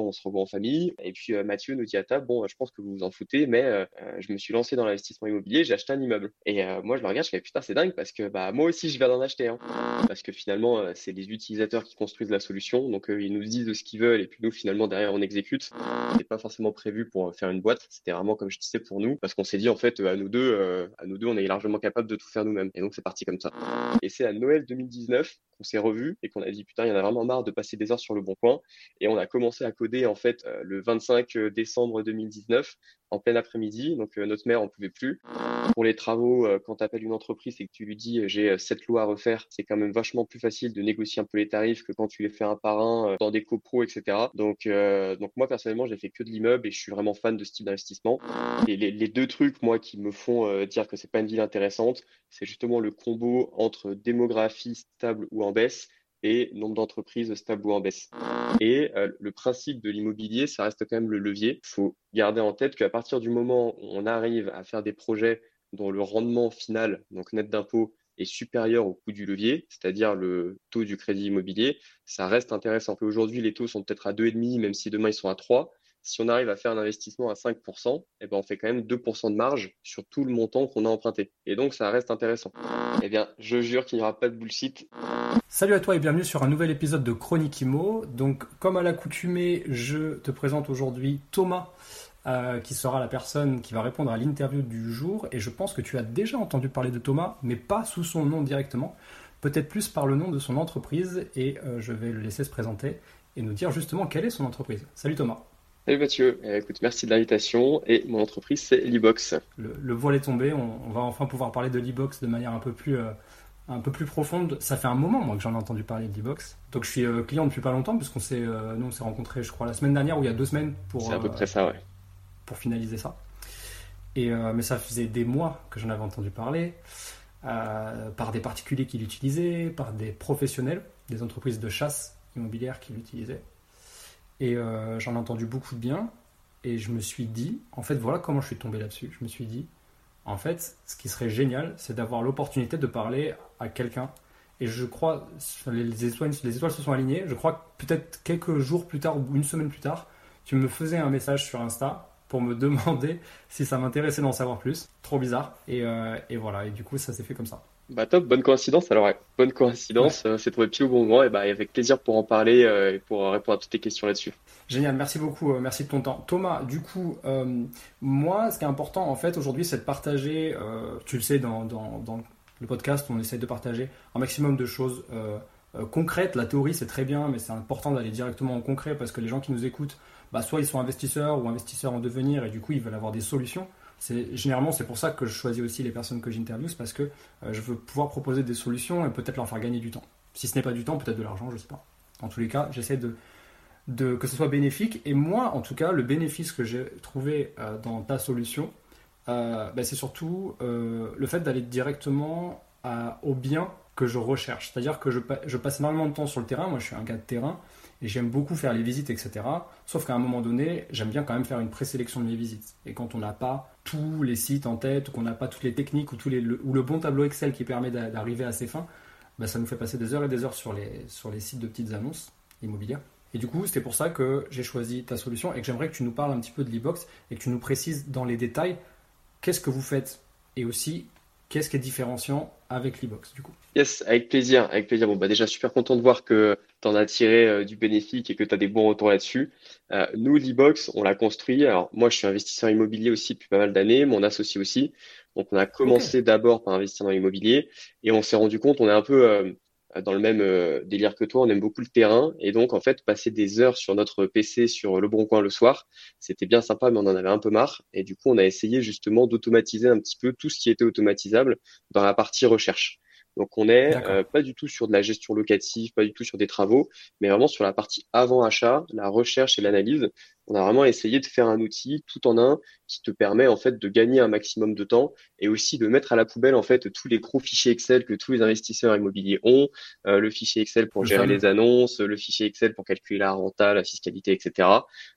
On se revoit en famille. Et puis euh, Mathieu nous dit à table, bon, je pense que vous vous en foutez, mais euh, euh, je me suis lancé dans l'investissement immobilier, j'ai acheté un immeuble. Et moi, je le regarde, je fais, putain, c'est dingue parce que bah, moi aussi, je vais en acheter un. Parce que finalement, c'est les utilisateurs qui construisent la solution. Donc, ils nous disent ce qu'ils veulent et puis nous, finalement, derrière, on exécute. C'était pas forcément prévu pour faire une boîte. C'était vraiment, comme je disais, pour nous. Parce qu'on s'est dit, en fait, à nous deux, à nous deux, on est largement capable de tout faire nous-mêmes. Et donc, c'est parti comme ça. Et c'est à Noël 2019 qu'on s'est revu et qu'on a dit putain, il y en a vraiment marre de passer des heures sur le bon coin. Et on a commencé à en fait euh, le 25 décembre 2019 en plein après-midi. Donc euh, notre mère en pouvait plus. Pour les travaux, euh, quand tu appelles une entreprise et que tu lui dis j'ai cette loi à refaire, c'est quand même vachement plus facile de négocier un peu les tarifs que quand tu les fais un par un dans des copros, etc. Donc donc moi personnellement, j'ai fait que de l'immeuble et je suis vraiment fan de ce type d'investissement. Et les, deux trucs moi qui me font dire que c'est pas une ville intéressante, c'est justement le combo entre démographie stable ou en baisse et nombre d'entreprises stables ou en baisse. Et euh, le principe de l'immobilier, ça reste quand même le levier. Il faut garder en tête qu'à partir du moment où on arrive à faire des projets dont le rendement final, donc net d'impôt, est supérieur au coût du levier, c'est-à-dire le taux du crédit immobilier, ça reste intéressant. Aujourd'hui, les taux sont peut-être à 2,5, même si demain ils sont à 3 si on arrive à faire un investissement à 5%, eh ben on fait quand même 2% de marge sur tout le montant qu'on a emprunté. Et donc, ça reste intéressant. Eh bien, je jure qu'il n'y aura pas de bullshit. Salut à toi et bienvenue sur un nouvel épisode de Chronique Imo. Donc, comme à l'accoutumée, je te présente aujourd'hui Thomas, euh, qui sera la personne qui va répondre à l'interview du jour. Et je pense que tu as déjà entendu parler de Thomas, mais pas sous son nom directement. Peut-être plus par le nom de son entreprise. Et euh, je vais le laisser se présenter et nous dire justement quelle est son entreprise. Salut Thomas. Salut Mathieu, eh, écoute, merci de l'invitation et mon entreprise c'est l'e-box. Le, voile est tombé, on, va enfin pouvoir parler de l'e-box de manière un peu plus euh, un peu plus profonde. Ça fait un moment moi que j'en ai entendu parler de l'e-box. Donc je suis euh, client depuis pas longtemps puisqu'on s'est euh, nous on s'est rencontrés je crois la semaine dernière ou il y a deux semaines pour C'est à peu près ça ouais. Pour finaliser ça. Et mais ça faisait des mois que j'en avais entendu parler par des particuliers qui l'utilisaient, par des professionnels, des entreprises de chasse immobilière qui l'utilisaient. Et euh, j'en ai entendu beaucoup de bien. Et je me suis dit, en fait, voilà comment je suis tombé là-dessus. Je me suis dit, en fait, ce qui serait génial, c'est d'avoir l'opportunité de parler à quelqu'un. Et je crois, les étoiles, les étoiles se sont alignées. Je crois que peut-être quelques jours plus tard ou une semaine plus tard, tu me faisais un message sur Insta pour me demander si ça m'intéressait d'en savoir plus. Trop bizarre. Et, euh, et voilà. Et du coup, ça s'est fait comme ça. Bah top, bonne coïncidence. Alors bonne coïncidence, euh, c'est trouvé pile au bon moment et bah avec plaisir pour en parler euh, et pour répondre à toutes tes questions là-dessus. Génial, merci beaucoup, euh, merci de ton temps. Thomas, du coup, moi, ce qui est important en fait aujourd'hui, c'est de partager. tu le sais, dans, dans, dans, le podcast, on essaie de partager un maximum de choses concrètes. La théorie, c'est très bien, mais c'est important d'aller directement en concret parce que les gens qui nous écoutent, bah, soit ils sont investisseurs ou investisseurs en devenir et du coup ils veulent avoir des solutions généralement c'est pour ça que je choisis aussi les personnes que j'interviewe, parce que euh, je veux pouvoir proposer des solutions et peut-être leur faire gagner du temps. Si ce n'est pas du temps, peut-être de l'argent, je sais pas. En tous les cas, j'essaie de, de, que ce soit bénéfique. Et moi, en tout cas, le bénéfice que j'ai trouvé euh, dans ta solution, euh, ben, c'est surtout le fait d'aller directement au bien que je recherche. C'est-à-dire que je, je, passe énormément de temps sur le terrain. Moi, je suis un gars de terrain et j'aime beaucoup faire les visites, etc. Sauf qu'à un moment donné, j'aime bien quand même faire une présélection de mes visites. Et quand on n'a pas tous les sites en tête, ou qu'on n'a pas toutes les techniques, ou, tous les, le, ou le bon tableau Excel qui permet d'arriver à ses fins, bah, ça nous fait passer des heures et des heures sur les, sur les sites de petites annonces immobilières. Et du coup, c'était pour ça que j'ai choisi ta solution et que j'aimerais que tu nous parles un petit peu de l'e-box et que tu nous précises dans les détails qu'est-ce que vous faites et aussi qu'est-ce qui est différenciant avec l'e-box du coup. Yes, avec plaisir, avec plaisir. Bon, bah déjà, super content de voir que en as tiré euh, du bénéfique et que tu as des bons retours là-dessus. Euh, nous, l'e-box, on l'a construit. Alors, moi, je suis investisseur immobilier aussi depuis pas mal d'années, mon associé aussi. Donc, on a commencé d'abord par investir dans l'immobilier et on s'est rendu compte, on est un peu euh, dans le même délire que toi, on aime beaucoup le terrain et donc, en fait, passer des heures sur notre PC sur le bon coin le soir, c'était bien sympa, mais on en avait un peu marre. Et du coup, on a essayé justement d'automatiser un petit peu tout ce qui était automatisable dans la partie recherche. Donc on n'est euh, pas du tout sur de la gestion locative, pas du tout sur des travaux, mais vraiment sur la partie avant achat, la recherche et l'analyse. On a vraiment essayé de faire un outil tout en un qui te permet en fait de gagner un maximum de temps et aussi de mettre à la poubelle en fait tous les gros fichiers Excel que tous les investisseurs immobiliers ont, euh, le fichier Excel pour gérer les annonces, le fichier Excel pour calculer la renta, la fiscalité, etc.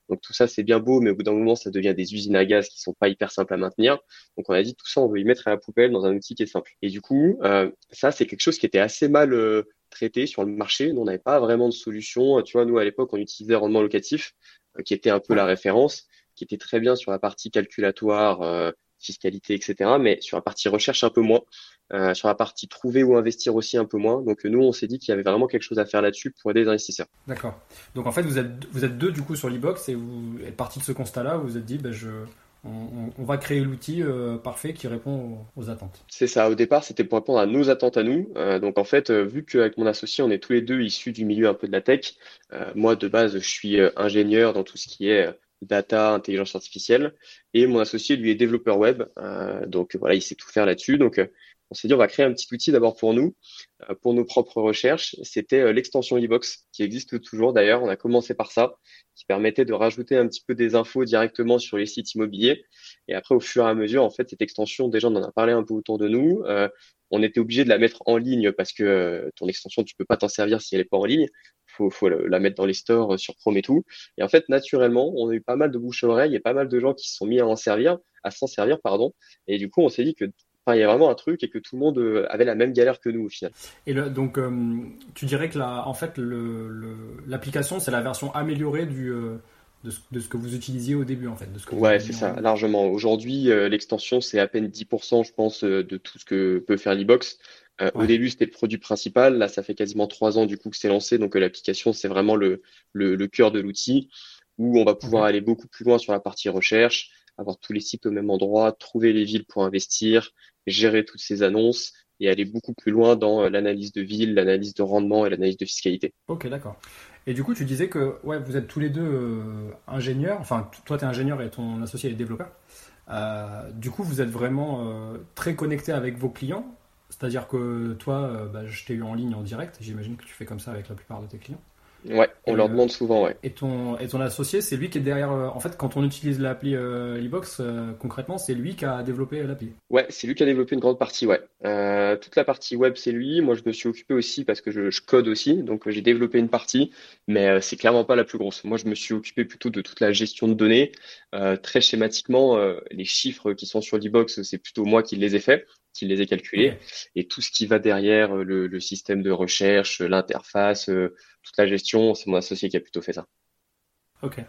Donc tout ça c'est bien beau, mais au bout d'un moment ça devient des usines à gaz qui sont pas hyper simples à maintenir. Donc on a dit tout ça on veut y mettre à la poubelle dans un outil qui est simple. Et du coup euh, ça c'est quelque chose qui était assez mal euh, traité sur le marché. Nous, on n'avait pas vraiment de solution. Tu vois, nous, à l'époque, on utilisait rendement locatif, qui était un peu la référence, qui était très bien sur la partie calculatoire, euh, fiscalité, etc. Mais sur la partie recherche, un peu moins. Euh, sur la partie trouver ou investir aussi un peu moins. Donc nous, on s'est dit qu'il y avait vraiment quelque chose à faire là-dessus pour aider les investisseurs. D'accord. Donc en fait, vous êtes, vous êtes deux du coup sur l'e-box et vous êtes parti de ce constat-là. Vous vous êtes dit, ben, je, on, va créer l'outil euh, parfait qui répond aux, attentes. C'est ça, au départ, c'était pour répondre à nos attentes à nous. Euh, donc en fait, euh, vu qu'avec mon associé, on est tous les deux issus du milieu un peu de la tech, moi de base, je suis ingénieur dans tout ce qui est data, intelligence artificielle, et mon associé, lui, est développeur web. donc voilà, il sait tout faire là-dessus. Donc on s'est dit, on va créer un petit outil d'abord pour nous, euh, pour nos propres recherches. C'était euh, l'extension e-box qui existe toujours d'ailleurs. On a commencé par ça, qui permettait de rajouter un petit peu des infos directement sur les sites immobiliers. Et après, au fur et à mesure, en fait, cette extension, déjà, on en a parlé un peu autour de nous. Euh, on était obligé de la mettre en ligne parce que ton extension, tu peux pas t'en servir si elle est pas en ligne. Faut, faut la mettre dans les stores sur Chrome et tout. Et en fait, naturellement, on a eu pas mal de bouche à oreille et pas mal de gens qui se sont mis à en servir, à s'en servir, pardon. Et du coup, on s'est dit que il y a vraiment un truc et que tout le monde euh, avait la même galère que nous au final. Et donc, euh, tu dirais que la, en fait, l'application, c'est la version améliorée du, euh, de, ce, que vous utilisiez au début, en fait. De ce que ouais, c'est ça, largement. Aujourd'hui, l'extension, c'est à peine 10%, je pense, de tout ce que peut faire l'e-box. Au début, c'était le produit principal. Là, ça fait quasiment trois ans du coup que c'est lancé. Donc, l'application, c'est vraiment le, le, cœur de l'outil où on va pouvoir aller beaucoup plus loin sur la partie recherche, avoir tous les sites au même endroit, trouver les villes pour investir, gérer toutes ces annonces et aller beaucoup plus loin dans euh, l'analyse de ville, l'analyse de rendement et l'analyse de fiscalité. Ok, d'accord. Et du coup, tu disais que ouais, vous êtes tous les deux euh, ingénieurs, enfin, toi, tu es ingénieur et ton associé est développeur. Euh, du coup, vous êtes vraiment très connecté avec vos clients. C'est-à-dire que toi, bah, je t'ai eu en ligne en direct. J'imagine que tu fais comme ça avec la plupart de tes clients. Ouais, on leur demande souvent, ouais. Et ton, et ton associé, c'est lui qui est derrière. Euh, en fait, quand on utilise l'appli euh, e-box, euh, concrètement, c'est lui qui a développé l'appli. Ouais, c'est lui qui a développé une grande partie, ouais. toute la partie web, c'est lui. Moi, je me suis occupé aussi parce que je, code aussi, donc j'ai développé une partie, mais c'est clairement pas la plus grosse. Moi, je me suis occupé plutôt de toute la gestion de données. très schématiquement, les chiffres qui sont sur l'e-box, c'est plutôt moi qui les ai faits qui les ai calculés. Et tout ce qui va derrière, le, le système de recherche, l'interface, toute la gestion, c'est mon associé qui a plutôt fait ça. Ok.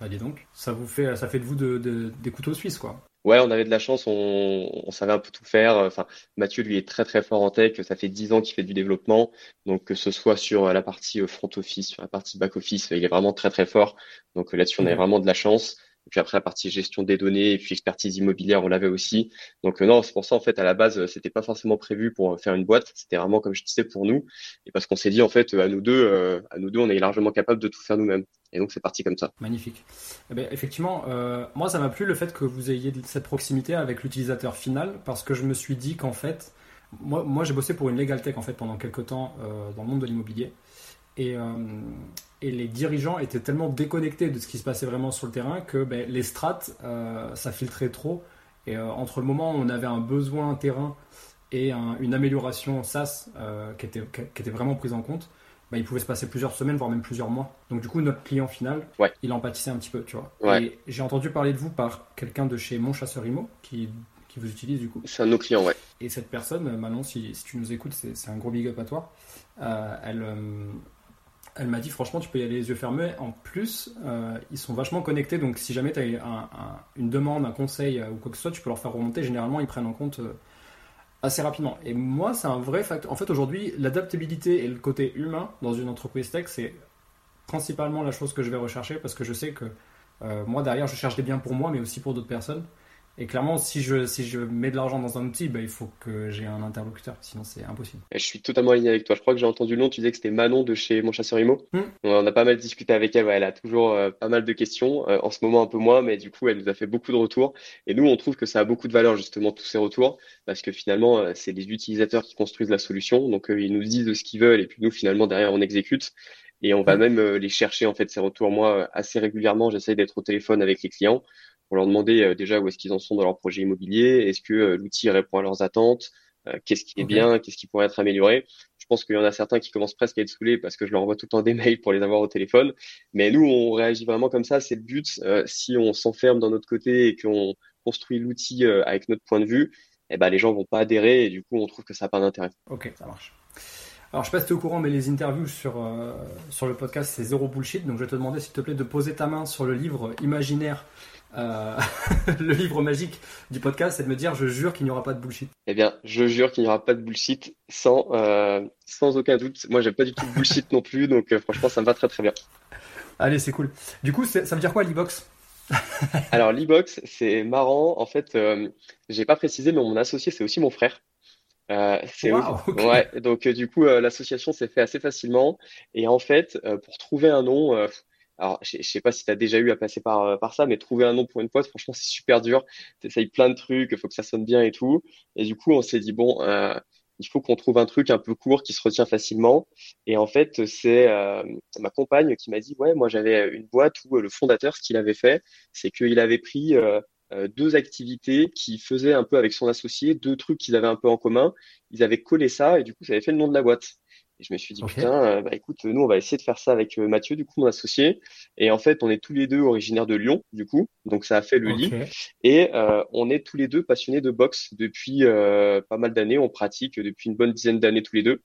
Bah dis donc, ça vous fait, ça fait de vous de, des couteaux suisses, quoi. Ouais, on avait de la chance, on, savait un peu tout faire. Enfin, Mathieu, lui, est très très fort en tech. Ça fait dix ans qu'il fait du développement. Donc, que ce soit sur la partie front office, sur la partie back office, il est vraiment très très fort. Donc là-dessus, on avait vraiment de la chance. Puis après, la partie gestion des données et puis expertise immobilière, on l'avait aussi. Donc euh, non, c'est pour ça en fait à la base, euh, c'était pas forcément prévu pour euh, faire une boîte. C'était vraiment comme je disais pour nous. Et parce qu'on s'est dit en fait à nous deux, à nous deux, on est largement capable de tout faire nous-mêmes. Et donc c'est parti comme ça. Magnifique. Eh bien, effectivement, moi ça m'a plu le fait que vous ayez cette proximité avec l'utilisateur final parce que je me suis dit qu'en fait, moi, moi j'ai bossé pour une Legal Tech en fait pendant quelques temps dans le monde de l'immobilier. Et, et les dirigeants étaient tellement déconnectés de ce qui se passait vraiment sur le terrain que ben, les strates, euh, ça filtrait trop. Et euh, entre le moment où on avait un besoin terrain et une amélioration SaaS euh, qui, était, qui, était, vraiment prise en compte, ben, il pouvait se passer plusieurs semaines, voire même plusieurs mois. Donc du coup, notre client final, il en pâtissait un petit peu, tu vois. Et j'ai entendu parler de vous par quelqu'un de chez Mon Chasseur Imo, qui, qui vous utilise du coup. C'est un de nos clients, ouais. Et cette personne, Manon, si, si tu nous écoutes, c'est un gros big up à toi. elle, elle m'a dit franchement tu peux y aller les yeux fermés. En plus, euh, ils sont vachement connectés, donc si jamais tu as une demande, un conseil euh, ou quoi que ce soit, tu peux leur faire remonter. Généralement, ils prennent en compte euh, assez rapidement. Et moi, c'est un vrai facteur. En fait, aujourd'hui, l'adaptabilité et le côté humain dans une entreprise tech, c'est principalement la chose que je vais rechercher parce que je sais que moi, derrière, je cherche des biens pour moi, mais aussi pour d'autres personnes. Et clairement, si je, si je mets de l'argent dans un outil, bah, il faut que j'ai un interlocuteur, sinon c'est impossible. je suis totalement aligné avec toi. Je crois que j'ai entendu le nom, tu disais que c'était Manon de chez Mon Chasseur Imo. Hmm. On a pas mal discuté avec elle, elle a toujours euh, pas mal de questions. Euh, en ce moment, un peu moins, mais du coup, elle nous a fait beaucoup de retours. Et nous, on trouve que ça a beaucoup de valeur, justement, tous ces retours, parce que finalement, euh, c'est les utilisateurs qui construisent la solution. Donc, ils nous disent ce qu'ils veulent, et puis nous, finalement, derrière, on exécute. Et on va même les chercher en fait ces retours. Moi, assez régulièrement, j'essaie d'être au téléphone avec les clients pour leur demander déjà où est-ce qu'ils en sont dans leur projet immobilier, est-ce que l'outil répond à leurs attentes, qu'est-ce qui est bien, qu'est-ce qui pourrait être amélioré. Je pense qu'il y en a certains qui commencent presque à être saoulés parce que je leur envoie tout le temps des mails pour les avoir au téléphone. Mais nous, on réagit vraiment comme ça. C'est le but. Euh, si on s'enferme dans notre côté et qu'on construit l'outil euh, avec notre point de vue, eh ben, les gens vont pas adhérer et du coup, on trouve que ça n'a pas d'intérêt. Ok, ça marche. Alors, je sais pas si tu es au courant, mais les interviews sur, euh, sur le podcast, c'est zéro bullshit. Donc, je vais te demander, s'il te plaît, de poser ta main sur le livre imaginaire euh, le livre magique du podcast, c'est de me dire je jure qu'il n'y aura pas de bullshit. Eh bien, je jure qu'il n'y aura pas de bullshit sans, euh, sans aucun doute. Moi, j'aime pas du tout de bullshit non plus, donc euh, franchement, ça me va très très bien. Allez, c'est cool. Du coup, ça veut dire quoi l'e-box? Alors, l'e-box, c'est marrant. En fait, j'ai pas précisé, mais mon associé, c'est aussi mon frère. c'est ouais, donc du coup l'association s'est fait assez facilement et en fait pour trouver un nom alors, je, sais pas si tu as déjà eu à passer par, euh, par ça, mais trouver un nom pour une poste, franchement, c'est super dur. Tu essayes plein de trucs, il faut que ça sonne bien et tout. Et du coup, on s'est dit, bon, euh, il faut qu'on trouve un truc un peu court qui se retient facilement. Et en fait, c'est euh, ma compagne qui m'a dit, ouais, moi j'avais une boîte où le fondateur, ce qu'il avait fait, c'est qu'il avait pris deux activités qui faisaient un peu avec son associé, deux trucs qu'ils avaient un peu en commun. Ils avaient collé ça et du coup, ça avait fait le nom de la boîte. Et je me suis dit, putain, euh, bah, écoute, nous, on va essayer de faire ça avec euh, Mathieu, du coup, mon associé. Et en fait, on est tous les deux originaires de Lyon, du coup. Donc, ça a fait le lit. Et euh, on est tous les deux passionnés de boxe depuis pas mal d'années. On pratique depuis une bonne dizaine d'années tous les deux.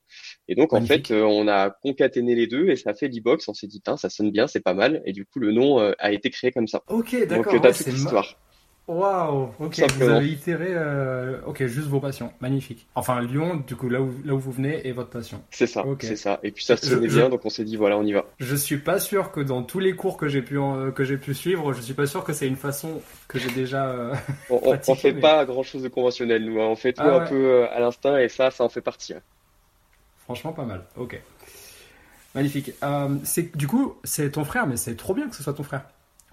Et donc, en fait, on a concaténé les deux et ça a fait l'e-box. On s'est dit, ça sonne bien, c'est pas mal. Et du coup, le nom a été créé comme ça. Ok, d'accord. Donc, t'as toute l'histoire. Waouh, ok, vous avez itéré, euh, ok, juste vos passions, magnifique. Enfin, Lyon, du coup, là où, là où vous venez, est votre passion. C'est ça, c'est ça. Et puis ça se bien, donc on s'est dit, voilà, on y va. Je suis pas sûr que dans tous les cours que j'ai pu, que j'ai pu suivre, je suis pas sûr que c'est une façon que j'ai déjà. Euh, on, on, fait pas grand chose de conventionnel, nous. Hein. On fait tout ah un peu euh, à l'instinct et ça, ça en fait partie. Hein. Franchement, pas mal. Ok. Magnifique. c'est du coup, c'est ton frère, mais c'est trop bien que ce soit ton frère.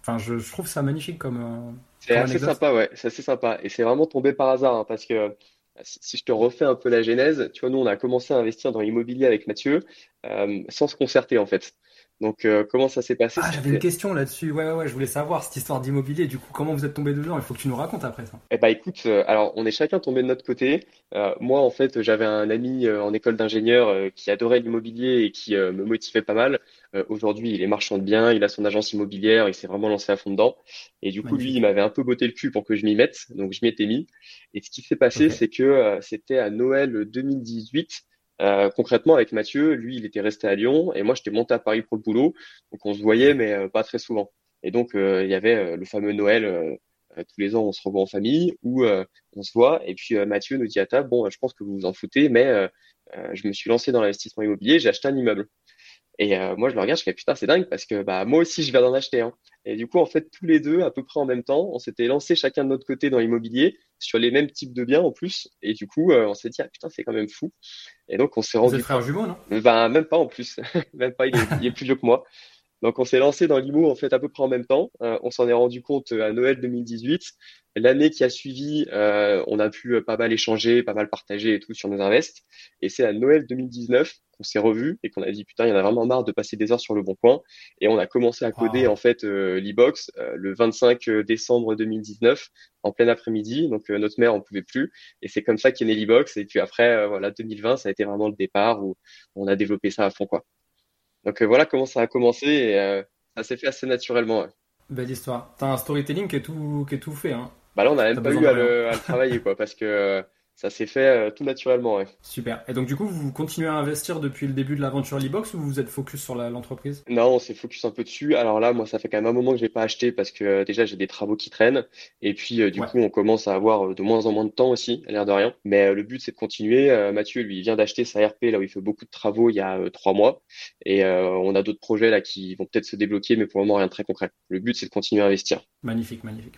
Enfin, je, je trouve ça magnifique comme. C'est assez sympa, ouais, c'est assez sympa. Et c'est vraiment tombé par hasard, hein, parce que si, je te refais un peu la genèse, tu vois, nous, on a commencé à investir dans l'immobilier avec Mathieu euh, sans se concerter, en fait. Donc, euh, comment ça s'est passé Ah, j'avais une question là-dessus. Ouais, ouais, ouais, je voulais savoir cette histoire d'immobilier. Du coup, comment vous êtes tombé dedans? Il faut que tu nous racontes après ça. Eh bah, écoute, euh, alors, on est chacun tombé de notre côté. Euh, moi, en fait, j'avais un ami en école d'ingénieur qui adorait l'immobilier et qui me motivait pas mal. Aujourd'hui, il est marchand de biens, il a son agence immobilière, il s'est vraiment lancé à fond dedans. Et du coup, lui, il m'avait un peu botté le cul pour que je m'y mette. Donc, je m'y étais mis. Et ce qui s'est passé, c'est que c'était à Noël 2018. Euh, concrètement, avec Mathieu, lui, il était resté à Lyon et moi, j'étais monté à Paris pour le boulot. Donc, on se voyait, mais euh, pas très souvent. Et donc, euh, il y avait le fameux Noël. tous les ans, on se revoit en famille ou on se voit. Et puis, Mathieu nous dit à table, bon, je pense que vous vous en foutez, mais je me suis lancé dans l'investissement immobilier, j'ai acheté un immeuble. Et euh, moi, je le regarde, je fais putain, c'est dingue parce que bah moi aussi, je vais en acheter un. Et du coup, en fait, tous les deux, à peu près en même temps, on s'était lancé chacun de notre côté dans l'immobilier sur les mêmes types de biens en plus. Et du coup, euh, on s'est dit ah putain, c'est quand même fou. Et donc, on s'est rendu. Vous êtes frère jumeau, non? Ben même pas en plus, même pas. Il est, il est plus vieux que moi. Donc, on s'est lancé dans l'IMO en fait à peu près en même temps. Euh, on s'en est rendu compte à Noël 2018. L'année qui a suivi, euh, on a pu pas mal échanger, pas mal partager et tout sur nos invests. Et c'est à Noël 2019 qu'on s'est revu et qu'on a dit putain, il y en a vraiment marre de passer des heures sur le bon coin. Et on a commencé à coder en fait euh, l'e-box euh, le 25 décembre 2019 en plein après-midi. Donc euh, notre mère en pouvait plus et c'est comme ça qu'est né l'e-box. Et puis après, voilà, 2020, ça a été vraiment le départ où on a développé ça à fond quoi. Donc voilà comment ça a commencé et ça s'est fait assez naturellement. Belle histoire. T'as un storytelling qui est tout, qui est tout fait. Hein. Bah là, on n'a même pas eu à le, à le, travailler, quoi, parce que ça s'est fait euh, tout naturellement. Ouais. Super. Et donc du coup, vous continuez à investir depuis le début de l'aventure Libox ou vous êtes focus sur l'entreprise? Non, on s'est focus un peu dessus. Alors là, moi, ça fait quand même un moment que j'ai pas acheté parce que euh, déjà j'ai des travaux qui traînent et puis euh, du coup, on commence à avoir de moins en moins de temps aussi, à l'air de rien. Mais le but, c'est de continuer. Mathieu, lui, il vient d'acheter sa RP là où il fait beaucoup de travaux il y a trois mois et on a d'autres projets là qui vont peut-être se débloquer, mais pour le moment rien de très concret. Le but, c'est de continuer à investir. Magnifique, magnifique.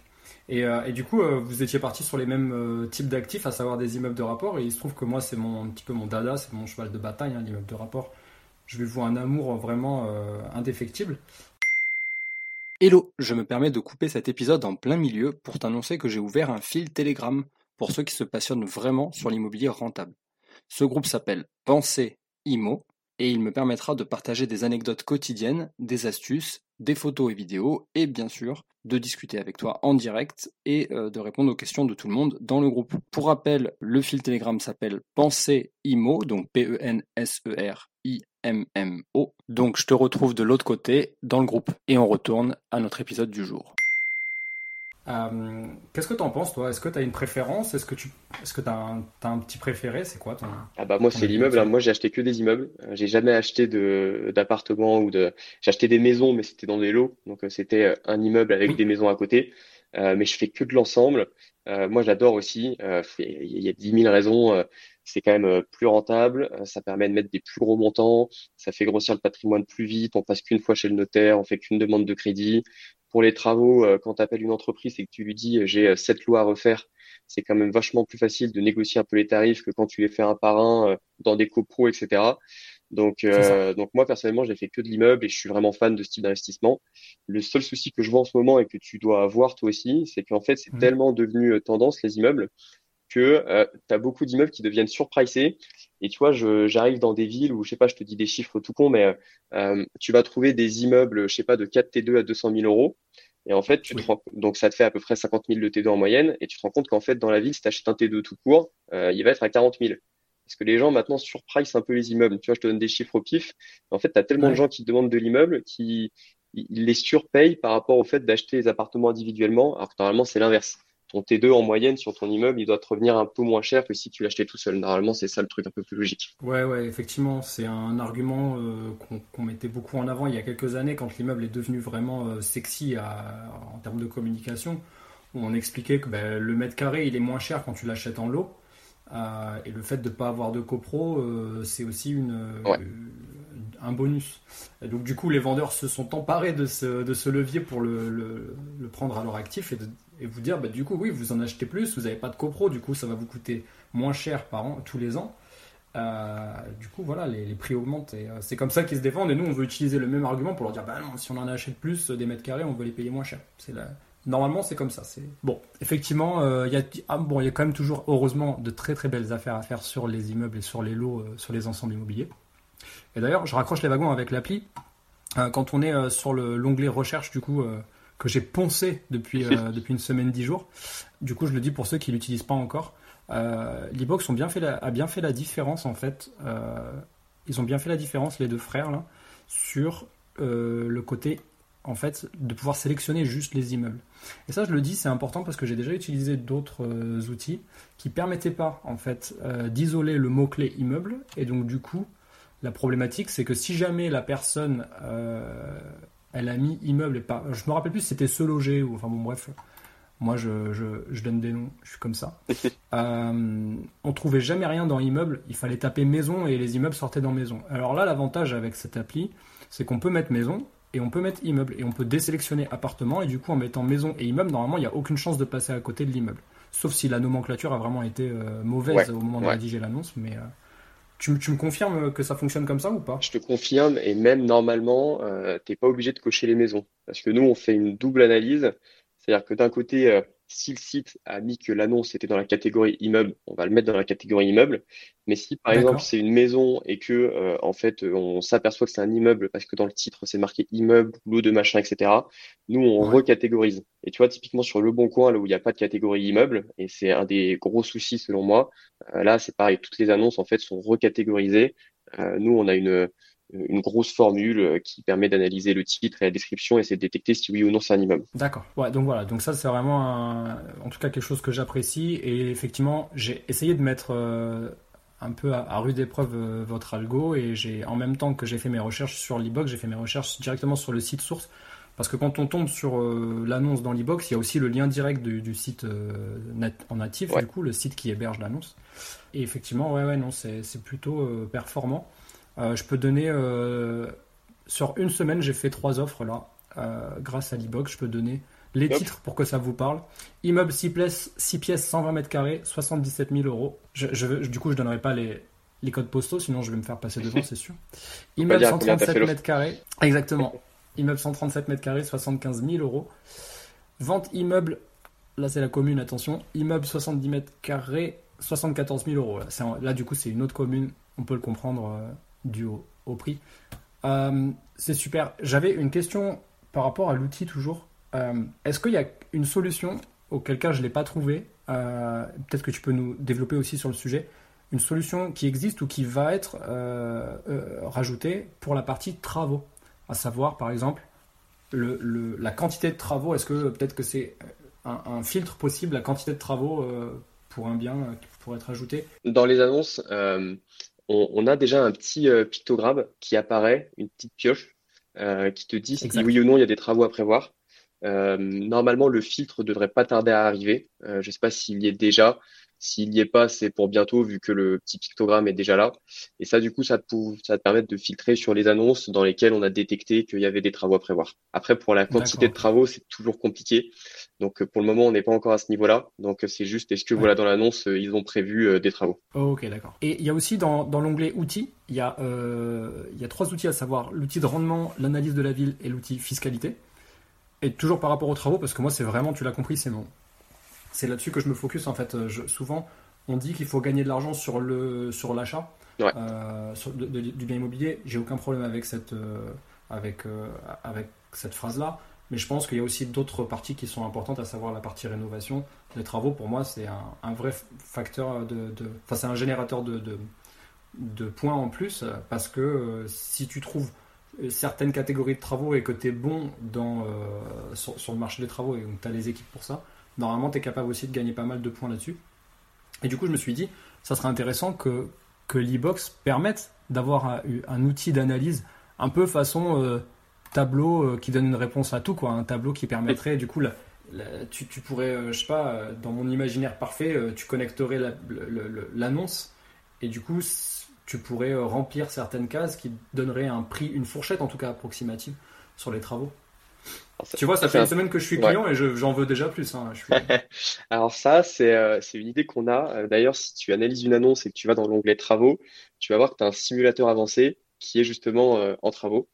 Et, euh, et, du coup, euh, vous étiez parti sur les mêmes euh, types d'actifs, à savoir des immeubles de rapport. Et il se trouve que moi, c'est mon, un petit peu mon dada, c'est mon cheval de bataille, hein, l'immeuble de rapport. Je lui vois un amour vraiment indéfectible. Hello, je me permets de couper cet épisode en plein milieu pour t'annoncer que j'ai ouvert un fil Telegram pour ceux qui se passionnent vraiment sur l'immobilier rentable. Ce groupe s'appelle Pensée Imo et il me permettra de partager des anecdotes quotidiennes, des astuces, des photos et vidéos et bien sûr de discuter avec toi en direct et euh, de répondre aux questions de tout le monde dans le groupe. Pour rappel, le fil Telegram s'appelle Pensée IMO, donc P-E-N-S-E-R-I-M-M-O. Donc je te retrouve de l'autre côté dans le groupe et on retourne à notre épisode du jour. Euh, qu'est-ce que tu en penses, toi? Est-ce que tu as une préférence? Est-ce que tu est-ce que as un, as un petit préféré? C'est quoi ton. Ah bah moi, c'est l'immeuble. Hein. Moi, j'ai acheté que des immeubles. Euh, j'ai jamais acheté de d'appartements ou de. J'ai acheté des maisons, mais c'était dans des lots. Donc, euh, c'était un immeuble avec des maisons à côté. mais je fais que de l'ensemble. moi, j'adore aussi. Il y a 10 000 raisons. c'est quand même plus rentable. ça permet de mettre des plus gros montants. Ça fait grossir le patrimoine plus vite. On passe qu'une fois chez le notaire. On fait qu'une demande de crédit pour les travaux, euh, quand tu appelles une entreprise et que tu lui dis euh, j'ai euh, loi à refaire, c'est quand même vachement plus facile de négocier un peu les tarifs que quand tu les fais un par un dans des copros, etc. Donc, donc moi personnellement, j'ai fait que de l'immeuble et je suis vraiment fan de ce type d'investissement. Le seul souci que je vois en ce moment et que tu dois avoir toi aussi, c'est qu'en fait, c'est mmh. tellement devenu tendance les immeubles que tu as beaucoup d'immeubles qui deviennent surpricés et tu vois, j'arrive dans des villes où, je sais pas, je te dis des chiffres tout con, mais euh, tu vas trouver des immeubles, je sais pas, de 4 T2 à 200 000 euros. Et en fait, tu te rends, donc ça te fait à peu près 50 000 de T2 en moyenne. Et tu te rends compte qu'en fait, dans la ville, si tu achètes un T2 tout court, euh, il va être à 40 000. Parce que les gens maintenant surpricent un peu les immeubles. Tu vois, je te donne des chiffres au pif. En fait, tu as tellement de gens qui demandent de l'immeuble qui ils les surpayent par rapport au fait d'acheter les appartements individuellement, alors que normalement, c'est l'inverse ton T2 en moyenne sur ton immeuble, il doit te revenir un peu moins cher que si tu l'achetais tout seul. Normalement, c'est ça le truc un peu plus logique. Ouais, ouais, effectivement, c'est un argument euh, qu'on mettait beaucoup en avant il y a quelques années quand l'immeuble est devenu vraiment euh, sexy en termes de communication. Où on expliquait que ben, le mètre carré, il est moins cher quand tu l'achètes en lot. Euh, et le fait de ne pas avoir de copro, c'est aussi une, un bonus. Et donc du coup, les vendeurs se sont emparés de ce, de ce levier pour le, le, prendre à leur actif et de et vous dire, bah, du coup, oui, vous en achetez plus, vous n'avez pas de copro, du coup, ça va vous coûter moins cher par an, tous les ans. Euh, du coup, voilà, les, prix augmentent et euh, c'est comme ça qu'ils se défendent. Et nous, on veut utiliser le même argument pour leur dire, bah non, si on en achète plus des mètres carrés, on veut les payer moins cher. C'est Normalement, c'est comme ça. C'est bon. Effectivement, euh, il y a ah, bon, il y a quand même toujours, heureusement, de très très belles affaires à faire sur les immeubles et sur les lots, sur les ensembles immobiliers. Et d'ailleurs, je raccroche les wagons avec l'appli. quand on est sur l'onglet recherche, du coup que j'ai poncé depuis, euh, depuis une semaine, dix jours. Du coup, je le dis pour ceux qui l'utilisent pas encore. Euh, L'e-Box a bien fait la différence en fait. Euh, ils ont bien fait la différence les deux frères là sur euh, le côté en fait de pouvoir sélectionner juste les immeubles. Et ça, je le dis, c'est important parce que j'ai déjà utilisé d'autres outils qui permettaient pas en fait d'isoler le mot clé immeuble et donc du coup la problématique, c'est que si jamais la personne elle a mis immeuble et pas. Je me rappelle plus si c'était se loger ou. Enfin bon, bref. Moi, je, je, donne des noms, je suis comme ça. euh, on trouvait jamais rien dans immeuble, il fallait taper maison et les immeubles sortaient dans maison. Alors là, l'avantage avec cette appli, c'est qu'on peut mettre maison et on peut mettre immeuble et on peut désélectionner appartement et du coup, en mettant maison et immeuble, normalement, il n'y a aucune chance de passer à côté de l'immeuble. Sauf si la nomenclature a vraiment été euh, mauvaise au moment de rédiger l'annonce, mais. Euh, tu, me confirmes que ça fonctionne comme ça ou pas? Je te confirme, et même normalement, euh, tu n'es pas obligé de cocher les maisons. Parce que nous, on fait une double analyse. C'est-à-dire que d'un côté, euh, si le site a mis que l'annonce était dans la catégorie immeuble, on va le mettre dans la catégorie immeuble. Mais si par exemple c'est une maison et que euh, en fait on s'aperçoit que c'est un immeuble parce que dans le titre c'est marqué immeuble, boulot de machin, etc. Nous on recatégorise. Et tu vois typiquement sur le bon coin là où il n'y a pas de catégorie immeuble et c'est un des gros soucis selon moi. Euh, là c'est pareil, toutes les annonces en fait sont recatégorisées. Euh, nous on a une une grosse formule euh, qui permet d'analyser le titre et la description et c'est de détecter si oui ou non c'est un immeuble. D'accord. Ouais, donc voilà, donc ça c'est vraiment en tout cas quelque chose que j'apprécie et effectivement j'ai essayé de mettre euh, un peu à, rude épreuve euh, votre algo et j'ai en même temps que j'ai fait mes recherches sur l'e-box, j'ai fait mes recherches directement sur le site source parce que quand on tombe sur l'annonce dans l'e-box, il y a aussi le lien direct du, site net, en natif, du coup, le site qui héberge l'annonce. Et effectivement, ouais, ouais, non, c'est plutôt performant. Euh, je peux donner. Euh, sur une semaine, j'ai fait trois offres là. Euh, grâce à l'e-box, je peux donner les titres pour que ça vous parle. Immeuble 6 pièces, 6 pièces 120 mètres carrés, 77 000 euros. Je, du coup, je donnerai pas les, les codes postaux, sinon je vais me faire passer devant, c'est sûr. Immeuble 137 mètres carrés, exactement. Immeuble 137 mètres carrés, 75 000 euros. Vente immeuble, là c'est la commune, attention. Immeuble 70 mètres carrés, 74 000 euros. Là, là du coup, c'est une autre commune, on peut le comprendre dû au, prix. Euh, c'est super. J'avais une question par rapport à l'outil toujours. Euh, est-ce qu'il y a une solution, auquel cas je ne l'ai pas trouvée, euh, peut-être que tu peux nous développer aussi sur le sujet, une solution qui existe ou qui va être rajoutée pour la partie travaux? À savoir, par exemple, le, la quantité de travaux. Est-ce que peut-être que c'est un, filtre possible, la quantité de travaux pour un bien qui pourrait être ajouté? Dans les annonces, on, a déjà un petit pictogramme qui apparaît, une petite pioche euh, qui te dit si oui ou non il y a des travaux à prévoir. Euh, normalement, le filtre devrait pas tarder à arriver. Euh, je ne sais pas s'il y est déjà. S'il n'y est pas, c'est pour bientôt vu que le petit pictogramme est déjà là. Et ça, du coup, ça te, ça te permet de filtrer sur les annonces dans lesquelles on a détecté qu'il y avait des travaux à prévoir. Après, pour la quantité de travaux, c'est toujours compliqué. Donc, pour le moment, on n'est pas encore à ce niveau-là. Donc, c'est juste, est-ce que voilà, dans l'annonce, ils ont prévu des travaux? Ok, d'accord. Et il y a aussi dans, dans l'onglet outils, il y, a, il y a trois outils à savoir l'outil de rendement, l'analyse de la ville et l'outil fiscalité. Et toujours par rapport aux travaux, parce que moi, c'est vraiment, tu l'as compris, c'est mon, c'est là-dessus que je me focus en fait. Je, souvent, on dit qu'il faut gagner de l'argent sur le sur l'achat euh, du bien immobilier. J'ai aucun problème avec cette euh, avec euh, avec cette phrase-là. Mais je pense qu'il y a aussi d'autres parties qui sont importantes, à savoir la partie rénovation. Les travaux, pour moi, c'est un, vrai facteur de, enfin, c'est un générateur de, de, points en plus, parce que si tu trouves certaines catégories de travaux et que tu es bon dans, sur, sur, le marché des travaux et que tu as les équipes pour ça, normalement, tu es capable aussi de gagner pas mal de points là-dessus. Et du coup, je me suis dit, ça serait intéressant que, que l'e-box permette d'avoir un, outil d'analyse un peu façon euh, tableau euh, qui donne une réponse à tout, quoi. Un tableau qui permettrait, du coup, tu, pourrais, euh, je sais pas, dans mon imaginaire parfait, tu connecterais l'annonce et du coup, tu pourrais remplir certaines cases qui donneraient un prix, une fourchette en tout cas approximative sur les travaux tu vois, ça fait une semaine que je suis client et j'en veux déjà plus. Hein, Alors ça, euh, c'est une idée qu'on a. Euh, d'ailleurs, si tu analyses une annonce et que tu vas dans l'onglet travaux, tu vas voir que tu as un simulateur avancé qui est justement euh, en travaux,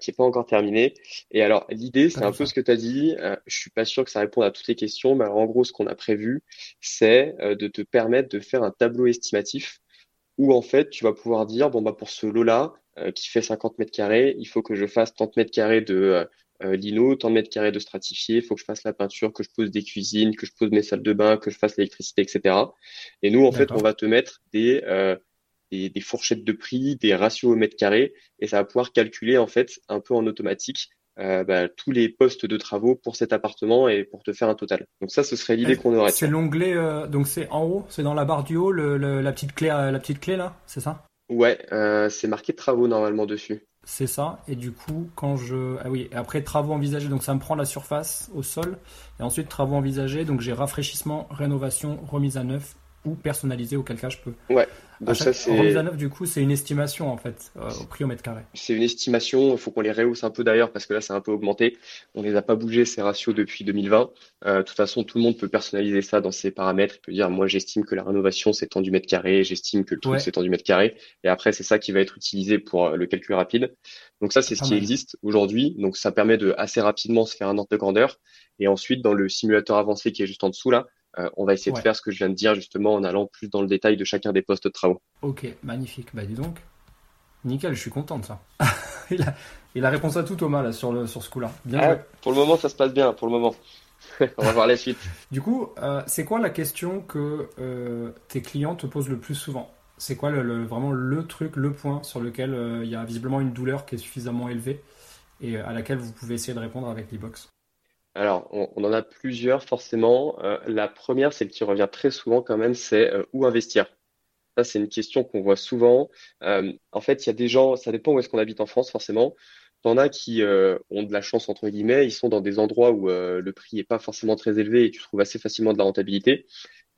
qui n'est pas encore terminé. Et alors, l'idée, c'est un peu ce que tu as dit. je suis pas sûr que ça réponde à toutes les questions, mais alors, en gros, ce qu'on a prévu, c'est de te permettre de faire un tableau estimatif où en fait, tu vas pouvoir dire, bon, bah, pour ce lot-là, qui fait 50 mètres carrés, il faut que je fasse 30 mètres carrés de euh, lino, tant de mètres carrés de stratifié, il faut que je fasse la peinture, que je pose des cuisines, que je pose mes salles de bain, que je fasse l'électricité, etc. Et nous, en fait, on va te mettre des, euh, des, fourchettes de prix, des ratios au mètre carré, et ça va pouvoir calculer en fait un peu en automatique euh, bah, tous les postes de travaux pour cet appartement et pour te faire un total. Donc ça, ce serait l'idée qu'on aurait. C'est l'onglet, euh, donc c'est en haut, c'est dans la barre du haut, le, la petite clé, la petite clé là, c'est ça? Ouais, c'est marqué travaux normalement dessus. C'est ça. Et du coup, quand je. Ah oui, après travaux envisagés, donc ça me prend la surface au sol. Et ensuite, travaux envisagés, donc j'ai rafraîchissement, rénovation, remise à neuf ou personnalisé, auquel cas je peux. Ouais. Donc ça, c'est. Remise à neuf, du coup, c'est une estimation en fait, euh, au prix au mètre carré. C'est une estimation. Il faut qu'on les rehausse un peu d'ailleurs parce que là, c'est un peu augmenté. On les a pas bougé ces ratios depuis 2020. Euh, de toute façon, tout le monde peut personnaliser ça dans ses paramètres. Il peut dire, moi, j'estime que la rénovation c'est tant du mètre carré, j'estime que le truc c'est tant du mètre carré. Et après, c'est ça qui va être utilisé pour euh, le calcul rapide. Donc ça, c'est ce qui existe aujourd'hui. Donc ça permet de assez rapidement se faire un ordre de grandeur. Et ensuite, dans le simulateur avancé qui est juste en dessous là, euh, on va essayer de faire ce que je viens de dire justement en allant plus dans le détail de chacun des postes de travaux. Ok, magnifique. Bah dis donc, nickel, je suis content de ça. il, a, il, a, répondu à tout Thomas là, sur, le, sur ce coup-là. Bien ah, Pour le moment, ça se passe bien, pour le moment. on va voir la suite. Du coup, euh, c'est quoi la question que euh, tes clients te posent le plus souvent? C'est quoi le, vraiment le truc, le point sur lequel il y a visiblement une douleur qui est suffisamment élevée et à laquelle vous pouvez essayer de répondre avec l'e-box? Alors, on, en a plusieurs forcément. Euh, la première, celle qui revient très souvent quand même, c'est euh, où investir? Ça, c'est une question qu'on voit souvent. Euh, en fait, il y a des gens, ça dépend où est-ce qu'on habite en France forcément. T'en as qui ont de la chance entre guillemets, ils sont dans des endroits où le prix est pas forcément très élevé et tu trouves assez facilement de la rentabilité.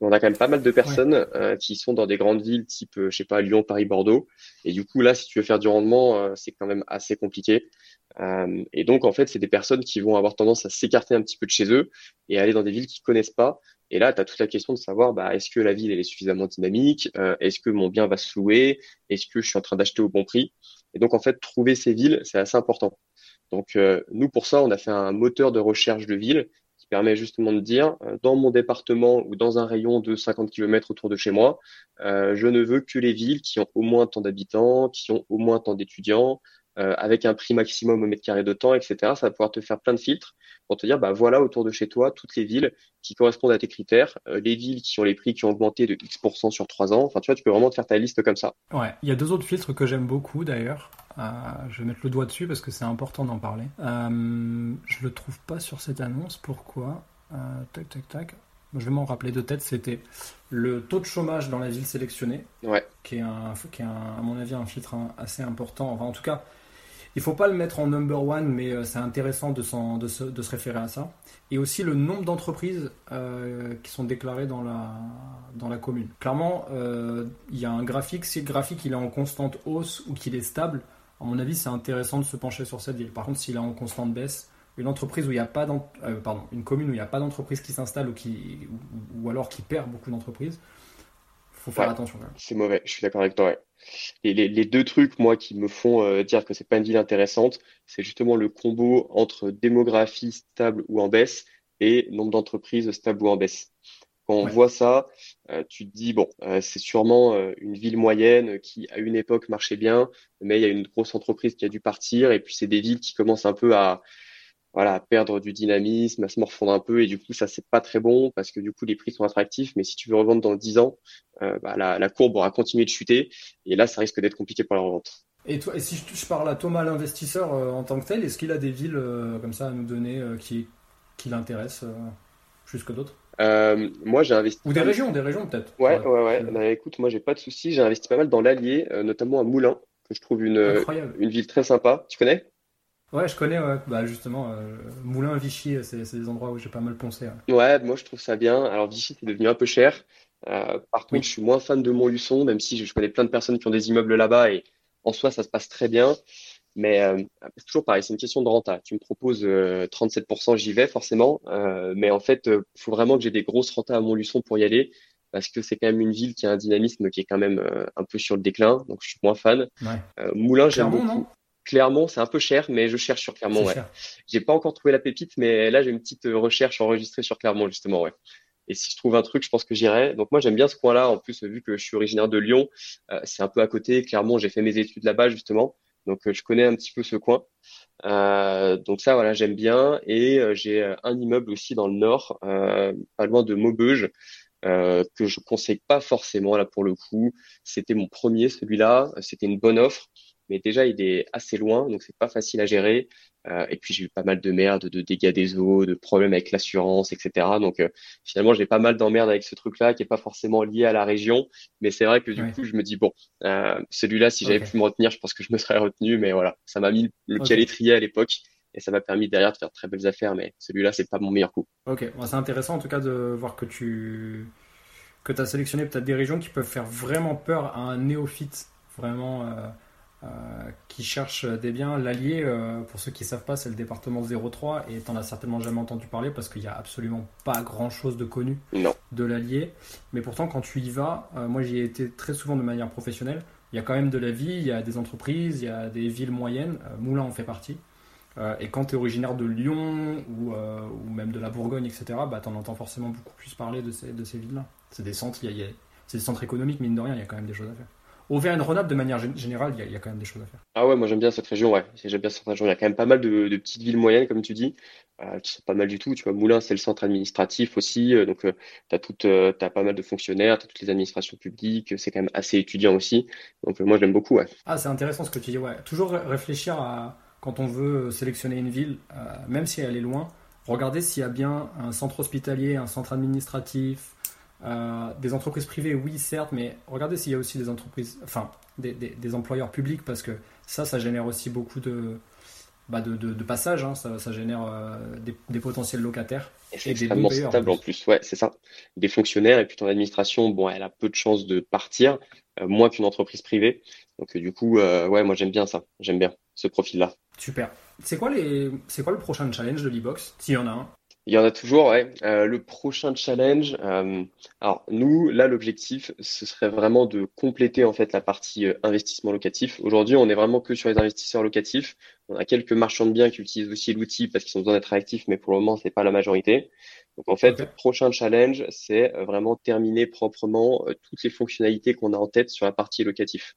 On a quand même pas mal de personnes qui sont dans des grandes villes type, je sais pas, Lyon, Paris, Bordeaux. Et du coup, là, si tu veux faire du rendement, c'est quand même assez compliqué. Euh, et donc, en fait, c'est des personnes qui vont avoir tendance à s'écarter un petit peu de chez eux et aller dans des villes qu'ils connaissent pas. Et là, tu as toute la question de savoir, bah, est-ce que la ville elle est suffisamment dynamique? Euh, Est-ce que mon bien va se louer? Est-ce que je suis en train d'acheter au bon prix? Et donc, en fait, trouver ces villes, c'est assez important. Donc, euh, nous, pour ça, on a fait un moteur de recherche de villes qui permet justement de dire, dans mon département ou dans un rayon de 50 km autour de chez moi, je ne veux que les villes qui ont au moins tant d'habitants, qui ont au moins tant d'étudiants, euh, avec un prix maximum au mètre carré de temps, etc. Ça va pouvoir te faire plein de filtres pour te dire, bah voilà, autour de chez toi, toutes les villes qui correspondent à tes critères, euh, les villes qui ont les prix qui ont augmenté de X% sur trois ans. Enfin, tu vois, tu peux vraiment te faire ta liste comme ça. Ouais, il y a deux autres filtres que j'aime beaucoup d'ailleurs. Euh, je vais mettre le doigt dessus parce que c'est important d'en parler. Je le trouve pas sur cette annonce. Pourquoi? Tac, tac, tac. Je vais m'en rappeler de tête. C'était le taux de chômage dans la ville sélectionnée, ouais. qui est, un, qui est un, à mon avis un filtre assez important. Enfin, en tout cas, il faut pas le mettre en number one, mais euh, c'est intéressant de, de, se, de, se, référer à ça. Et aussi le nombre d'entreprises euh, qui sont déclarées dans la, dans la commune. Clairement, euh, il y a un graphique. Si le graphique il est en constante hausse ou qu'il est stable, à mon avis, c'est intéressant de se pencher sur cette ville. Par contre, s'il est en constante baisse, une entreprise où il n'y a pas pardon, une commune où il n'y a pas d'entreprise qui s'installe ou, qui, ou, alors qui perd beaucoup d'entreprises, faut faire attention. C'est mauvais, je suis d'accord avec toi. Les, deux trucs, moi, qui me font euh, dire que c'est pas une ville intéressante, c'est justement le combo entre démographie stable ou en baisse et nombre d'entreprises stable ou en baisse. Quand on voit ça, euh, tu te dis bon, euh, c'est sûrement une ville moyenne qui à une époque marchait bien, mais il y a une grosse entreprise qui a dû partir, et puis c'est des villes qui commencent un peu à voilà, perdre du dynamisme, à se morfondre un peu, et du coup, ça, c'est pas très bon parce que du coup, les prix sont attractifs, mais si tu veux revendre dans 10 ans, euh, bah, la, la, courbe aura continué de chuter, et là, ça risque d'être compliqué pour la revente. Et, toi, et si je, parle à Thomas, l'investisseur, euh, en tant que tel, est-ce qu'il a des villes euh, comme ça à nous donner qui, qui l'intéressent plus que d'autres? Moi, j'ai investi. Ou des régions, des régions peut-être. Ouais, ouais, ouais. Bah, écoute, moi, j'ai pas de soucis. J'ai investi pas mal dans l'Allier, notamment à Moulins, que je trouve une, une ville très sympa. Tu connais? Ouais, je connais, Bah, justement, euh, Moulin, Vichy, c'est des endroits où j'ai pas mal pensé. Ouais. moi je trouve ça bien. Alors Vichy, c'est devenu un peu cher. Euh, par contre, je suis moins fan de Montluçon, même si je connais plein de personnes qui ont des immeubles là-bas et en soi, ça se passe très bien. Mais euh, c'est toujours pareil, c'est une question de renta. Tu me proposes 37%, j'y vais forcément. mais en fait, il faut vraiment que j'ai des grosses rentas à Montluçon pour y aller parce que c'est quand même une ville qui a un dynamisme qui est quand même un peu sur le déclin, donc je suis moins fan. Ouais. Moulin, j'aime beaucoup. Clermont, c'est un peu cher, mais je cherche sur Clermont. Ouais. J'ai pas encore trouvé la pépite, mais là j'ai une petite euh, recherche enregistrée sur Clermont justement. Ouais. Et si je trouve un truc, je pense que j'irai. Donc moi j'aime bien ce coin-là. En plus, vu que je suis originaire de Lyon, euh, c'est un peu à côté. Clermont, j'ai fait mes études là-bas justement, donc euh, je connais un petit peu ce coin. donc ça, voilà, j'aime bien. Et j'ai un immeuble aussi dans le nord, pas loin de Maubeuge. que je conseille pas forcément là pour le coup. C'était mon premier celui-là, c'était une bonne offre mais déjà il est assez loin, donc c'est pas facile à gérer. Euh, et puis j'ai eu pas mal de merde, de dégâts des eaux, de problèmes avec l'assurance, etc. Donc euh, finalement j'ai pas mal d'emmerdes avec ce truc-là qui est pas forcément lié à la région, mais c'est vrai que du coup je me dis bon, euh, celui-là si j'avais pu me retenir, je pense que je me serais retenu, mais voilà, ça m'a mis le pied à l'étrier à l'époque. Et ça m'a permis derrière de faire de très belles affaires, mais celui-là, c'est pas mon meilleur coup. Ok, c'est intéressant en tout cas de voir que tu que as sélectionné peut-être des régions qui peuvent faire vraiment peur à un néophyte, vraiment euh, qui cherche des biens. L'Allier, euh, pour ceux qui ne savent pas, c'est le département 03 et tu n'en as certainement jamais entendu parler parce qu'il n'y a absolument pas grand-chose de connu de l'Allier. Mais pourtant, quand tu y vas, euh, moi j'y ai été très souvent de manière professionnelle, il y a quand même de la vie, il y a des entreprises, il y a des villes moyennes, Moulin en fait partie. et quand tu es originaire de Lyon ou, ou, même de la Bourgogne, etc., bah, tu en entends forcément beaucoup plus parler de ces, de ces villes-là. C'est des centres, il y a, c'est des centres économiques, mine de rien, il y a quand même des choses à faire. Auvergne-Rhône-Alpes, de manière générale, il y, a, quand même des choses à faire. Ah ouais, moi j'aime bien cette région, ouais. J'aime bien cette région. Il y a quand même pas mal de, petites villes moyennes, comme tu dis, euh, qui sont pas mal du tout. Tu vois, Moulins, c'est le centre administratif aussi. Euh, donc, euh, tu as, as pas mal de fonctionnaires, tu as toutes les administrations publiques. C'est quand même assez étudiant aussi. Donc, moi j'aime beaucoup, ouais. Ah, c'est intéressant ce que tu dis, ouais. Toujours réfléchir à, quand on veut sélectionner une ville, même si elle est loin, regarder s'il y a bien un centre hospitalier, un centre administratif, euh, des entreprises privées, oui, certes, mais regardez s'il y a aussi des entreprises, enfin, des, des, employeurs publics, parce que ça, ça génère aussi beaucoup de, bah de, de, passages, hein, ça, ça, génère euh, des, des, potentiels locataires. Et c'est extrêmement stable en plus, ouais, c'est ça. Des fonctionnaires, et puis ton administration, bon, elle a peu de chances de partir, euh, moins qu'une entreprise privée. Donc, du coup, ouais, moi j'aime bien ça, j'aime bien ce profil-là. Super. C'est quoi, les... quoi le prochain challenge de l'e-box, s'il y en a un Il y en a toujours, ouais. Euh, le prochain challenge, euh, alors nous, là, l'objectif, ce serait vraiment de compléter en fait la partie euh, investissement locatif. Aujourd'hui, on est vraiment que sur les investisseurs locatifs. On a quelques marchands de biens qui utilisent aussi l'outil parce qu'ils ont besoin d'être actifs, mais pour le moment, c'est pas la majorité. Donc en fait, le prochain challenge, c'est vraiment terminer proprement toutes les fonctionnalités qu'on a en tête sur la partie locatif.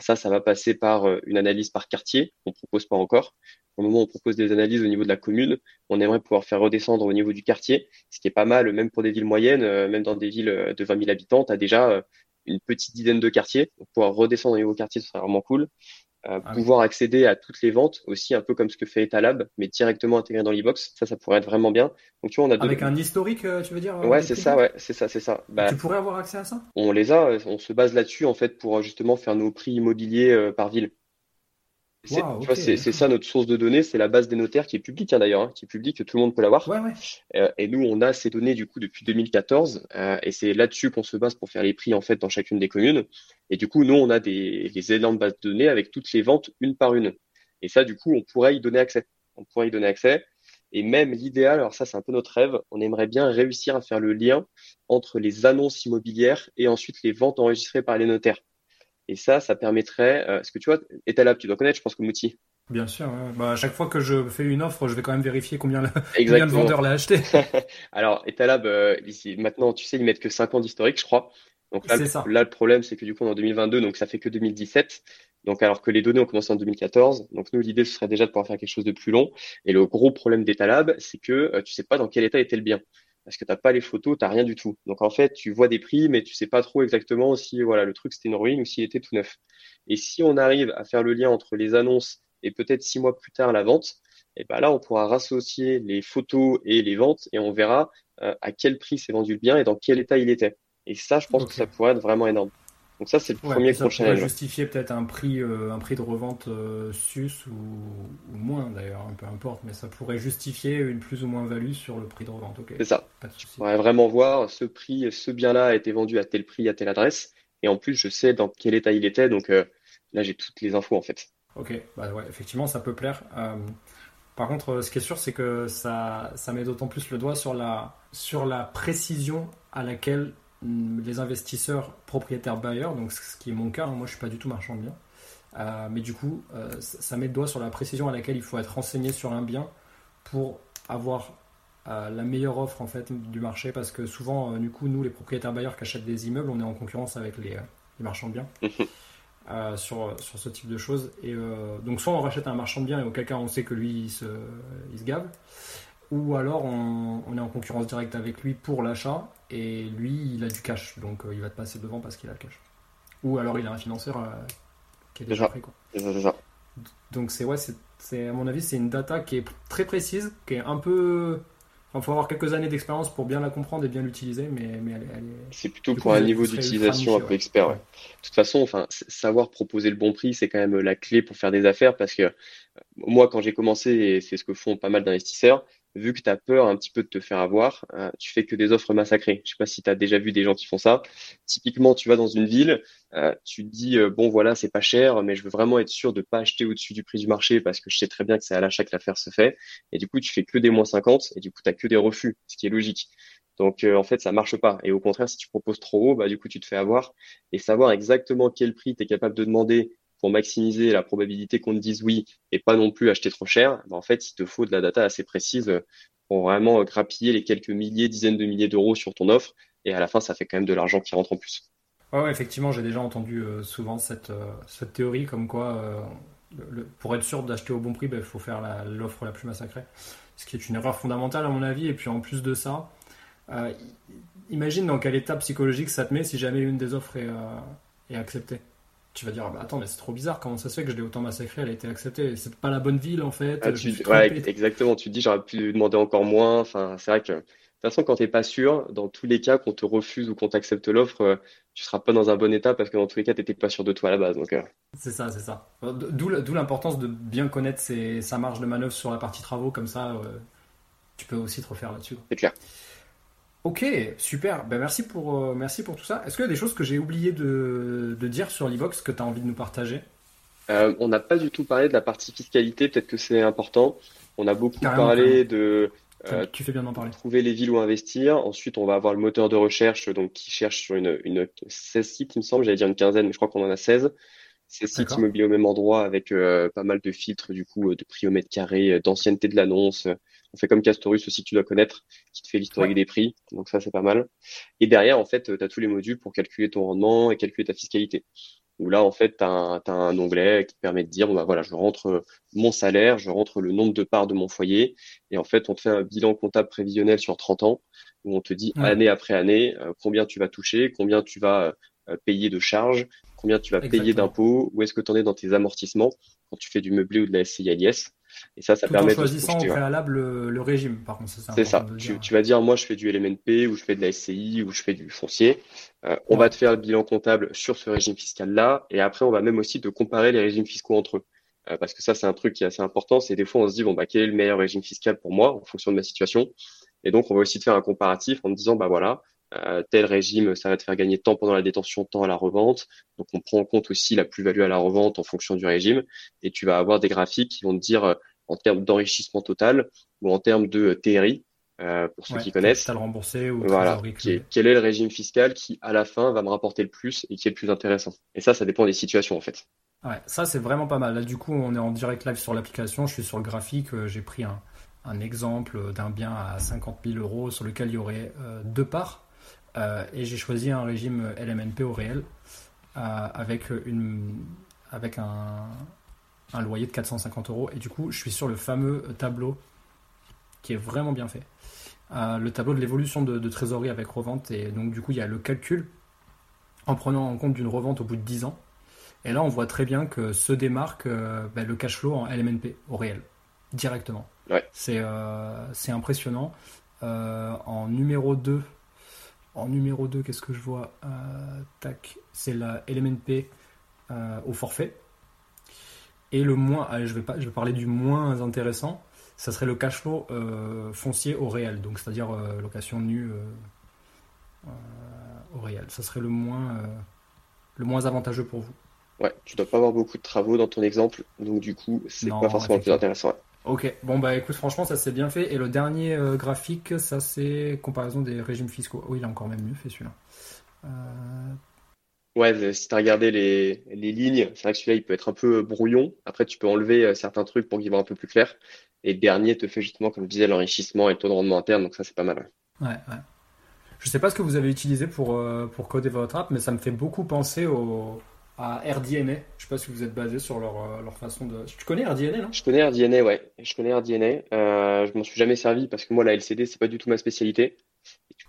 ça, ça va passer par une analyse par quartier, on propose pas encore. Au moment où on propose des analyses au niveau de la commune, on aimerait pouvoir faire redescendre au niveau du quartier, ce qui est pas mal, même pour des villes moyennes, euh, même dans des villes euh, de 20 000 habitants, tu as déjà euh, une petite dizaine de quartiers. Donc, pouvoir redescendre au niveau quartier, ce serait vraiment cool. Ah pouvoir accéder à toutes les ventes aussi, un peu comme ce que fait Etalab, mais directement intégré dans l'e-box. Ça, ça pourrait être vraiment bien. Donc, tu vois, on a Avec un historique, tu veux dire Ouais, c'est ça, ouais, c'est ça, c'est ça. Bah, tu pourrais avoir accès à ça? On les a, on se base là-dessus, en fait, pour justement faire nos prix immobiliers par ville. C'est ça notre source de données, c'est la base des notaires qui est publique hein, d'ailleurs, hein, qui est publique, que tout le monde peut l'avoir. Euh, et nous, on a ces données du coup depuis 2014, euh, et c'est là-dessus qu'on se base pour faire les prix en fait dans chacune des communes. Et du coup, nous, on a des, des éléments de base de données avec toutes les ventes une par une. Et ça, du coup, on pourrait y donner accès. On pourrait y donner accès. Et même l'idéal, alors ça, c'est un peu notre rêve, on aimerait bien réussir à faire le lien entre les annonces immobilières et ensuite les ventes enregistrées par les notaires. Et ça, ça permettrait. Euh, ce que tu vois, Etalab, tu dois connaître, je pense, comme outil. Bien sûr. Bah, à chaque fois que je fais une offre, je vais quand même vérifier combien le, combien le vendeur l'a acheté. Alors, Etalab, euh, ici, maintenant, tu sais, ils mettent que 5 ans d'historique, je crois. Donc là, là, le problème, c'est que du coup, on est en 2022, donc ça fait que 2017. Donc, alors que les données ont commencé en 2014. Donc, nous, l'idée, ce serait déjà de pouvoir faire quelque chose de plus long. Et le gros problème d'Etalab, c'est que tu euh, tu sais pas dans quel état était le bien parce que t'as pas les photos, t'as rien du tout. Donc en fait, tu vois des prix, mais tu sais pas trop exactement si voilà le truc c'était une ruine ou s'il était tout neuf. Et si on arrive à faire le lien entre les annonces et peut-être six mois plus tard la vente, et eh ben là on pourra rassocier les photos et les ventes et on verra euh, à quel prix s'est vendu le bien et dans quel état il était. Et ça, je pense que ça pourrait être vraiment énorme. Donc ça, c'est le premier gros challenge. justifier peut-être un prix, euh, un prix de revente euh, sus ou, moins d'ailleurs, peu importe, mais ça pourrait justifier une plus ou moins value sur le prix de revente. C'est ça. On pourrait vraiment voir ce prix, ce bien-là a été vendu à tel prix, à telle adresse, et en plus, je sais dans quel état il était, donc euh, là, j'ai toutes les infos en fait. Ok, bah ouais, effectivement, ça peut plaire. par contre, ce qui est sûr, c'est que ça, ça met d'autant plus le doigt sur la, sur la précision à laquelle les investisseurs propriétaires bailleurs, donc ce qui est mon cas, hein, moi je suis pas du tout marchand de biens, euh, mais du coup euh, ça met le doigt sur la précision à laquelle il faut être renseigné sur un bien pour avoir euh, la meilleure offre en fait du marché. Parce que souvent du coup nous les propriétaires bailleurs qui achètent des immeubles on est en concurrence avec les, marchands de biens sur, sur ce type de choses. Et donc soit on rachète un marchand de biens et auquel cas on sait que lui il se, il se gave ou alors on, est en concurrence directe avec lui pour l'achat et lui il a du cash donc euh, il va te passer devant parce qu'il a le cash ou alors il a un financeur euh, qui est déjà pris quoi. donc c'est ouais c'est à mon avis c'est une data qui est très précise qui est un peu il faut avoir quelques années d'expérience pour bien la comprendre et bien l'utiliser, mais, mais elle, est. C'est plutôt pour un niveau d'utilisation un peu expert. De toute façon, enfin, savoir proposer le bon prix, c'est quand même la clé pour faire des affaires parce que euh, moi, quand j'ai commencé, et c'est ce que font pas mal d'investisseurs, vu que tu as peur un petit peu de te faire avoir, euh, tu fais que des offres massacrées. Je sais pas si tu as déjà vu des gens qui font ça. Typiquement, tu vas dans une ville, euh, tu dis euh, bon voilà, c'est pas cher, mais je veux vraiment être sûr de pas acheter au-dessus du prix du marché parce que je sais très bien que c'est à l'achat que l'affaire se fait. Et du coup, tu fais que des moins 50 et du coup, tu que des refus, ce qui est logique. Donc en fait, ça marche pas. Et au contraire, si tu proposes trop haut, bah du coup, tu te fais avoir. Et savoir exactement quel prix tu es capable de demander pour maximiser la probabilité qu'on te dise oui et pas non plus acheter trop cher, ben, en fait, il te faut de la data assez précise pour vraiment grappiller les quelques milliers, dizaines de milliers d'euros sur ton offre. Et à la fin, ça fait quand même de l'argent qui rentre en plus. Ouais, effectivement, j'ai déjà entendu euh, souvent cette, euh, théorie comme quoi, euh, pour être sûr d'acheter au bon prix, ben, il faut faire l'offre la, plus massacrée. Ce qui est une erreur fondamentale à mon avis. Et puis en plus de ça, imagine dans quel état psychologique ça te met si jamais une des offres est acceptée tu vas dire, ah bah attends, mais c'est trop bizarre, comment ça se fait que je l'ai autant massacré, elle a été acceptée, c'est pas la bonne ville en fait. Ah, ouais, exactement, tu te dis, j'aurais pu demander encore moins, enfin, c'est vrai que, de toute façon, quand t'es pas sûr, dans tous les cas, qu'on te refuse ou qu'on t'accepte l'offre, euh, tu seras pas dans un bon état parce que dans tous les cas, t'étais pas sûr de toi à la base. Donc, euh. C'est ça, c'est ça. D'où l'importance de bien connaître sa marge de manœuvre sur la partie travaux, comme ça, euh, tu peux aussi te refaire là-dessus. C'est clair. Ok, super. Ben, merci, pour, euh, merci pour tout ça. Est-ce qu'il y a des choses que j'ai oublié de, dire sur l'Evox que tu as envie de nous partager? Euh, On n'a pas du tout parlé de la partie fiscalité, peut-être que c'est important. On a beaucoup parlé de tu fais bien d'en parler. Trouver les villes où investir. Ensuite, on va avoir le moteur de recherche donc qui cherche sur une, une 16 sites, il me semble. J'allais dire une quinzaine, mais je crois qu'on en a 16. 16 sites immobiliers au même endroit avec pas mal de filtres du coup de prix au mètre carré, d'ancienneté de l'annonce, on fait comme Castorus aussi, tu dois connaître, qui te fait l'historique des prix. Donc ça, c'est pas mal. Et derrière, en fait, tu as tous les modules pour calculer ton rendement et calculer ta fiscalité. Où là, en fait, tu as, un onglet qui te permet de dire, bon, bah, voilà, je rentre mon salaire, je rentre le nombre de parts de mon foyer. Et en fait, on te fait un bilan comptable prévisionnel sur 30 ans, où on te dit année après année euh, combien tu vas toucher, combien tu vas euh, payer de charges, combien tu vas payer d'impôts, où est-ce que tu en es dans tes amortissements quand tu fais du meublé ou de la SCIS. Et ça, ça Tout permet en choisissant au préalable le, régime, par contre. C'est ça. Tu, tu, vas dire, moi, je fais du LMNP, ou je fais de la SCI, ou je fais du foncier. Euh, on va te faire le bilan comptable sur ce régime fiscal-là. Et après, on va même aussi te comparer les régimes fiscaux entre eux. Euh, parce que ça, c'est un truc qui est assez important. C'est des fois, on se dit, bon, bah, quel est le meilleur régime fiscal pour moi, en fonction de ma situation. Et donc, on va aussi te faire un comparatif en te disant, bah voilà, euh, tel régime, ça va te faire gagner temps pendant la détention, temps à la revente. Donc, on prend en compte aussi la plus-value à la revente en fonction du régime. Et tu vas avoir des graphiques qui vont te dire en termes d'enrichissement total ou en termes de TRI, euh, pour ceux qui connaissent. remboursé ou voilà, quel est le régime fiscal qui, à la fin, va me rapporter le plus et qui est le plus intéressant. Et ça, ça dépend des situations, en fait. Ouais, ça, c'est vraiment pas mal. Là, du coup, on est en direct live sur l'application. Je suis sur le graphique. Euh, j'ai pris un, un exemple d'un bien à 50 000 euros sur lequel il y aurait euh, deux parts. Et j'ai choisi un régime LMNP au réel avec, une, avec un, un loyer de 450 euros. Et du coup, je suis sur le fameux tableau qui est vraiment bien fait. Euh, le tableau de l'évolution de, trésorerie avec revente. Et donc, du coup, il y a le calcul en prenant en compte d'une revente au bout de 10 ans. Et là, on voit très bien que se démarque euh, ben, le cash flow en LMNP au réel, directement. Ouais. C'est euh, impressionnant. en numéro 2, en numéro 2, qu'est-ce que je vois Tac, c'est la LMNP au forfait. Et le moins, je vais, pas, je vais parler du moins intéressant, ça serait le cash flow euh, foncier au réel, donc c'est-à-dire euh, location nue euh, au réel. Ça serait le moins, le moins avantageux pour vous. Ouais, tu dois pas avoir beaucoup de travaux dans ton exemple, donc du coup, c'est pas forcément le plus intéressant. Ok, bon bah écoute, franchement, ça c'est bien fait. Et le dernier graphique, ça c'est comparaison des régimes fiscaux. Oui, il est encore même mieux fait celui-là. Ouais, si tu as regardé les, les lignes, c'est vrai que celui-là, il peut être un peu brouillon. Après, tu peux enlever euh, certains trucs pour qu'il voit un peu plus clair. Et le dernier te fait justement, comme je disais, l'enrichissement et le taux de rendement interne. Donc ça, c'est pas mal. Ouais, ouais. Je sais pas ce que vous avez utilisé pour, euh, pour coder votre app, mais ça me fait beaucoup penser au, à RDNA. Je sais pas si vous êtes basé sur leur, euh, leur façon de. Tu connais RDNA, non? Je connais RDNA, ouais. Je connais RDNA. Euh, je m'en suis jamais servi parce que moi, la LCD, c'est pas du tout ma spécialité.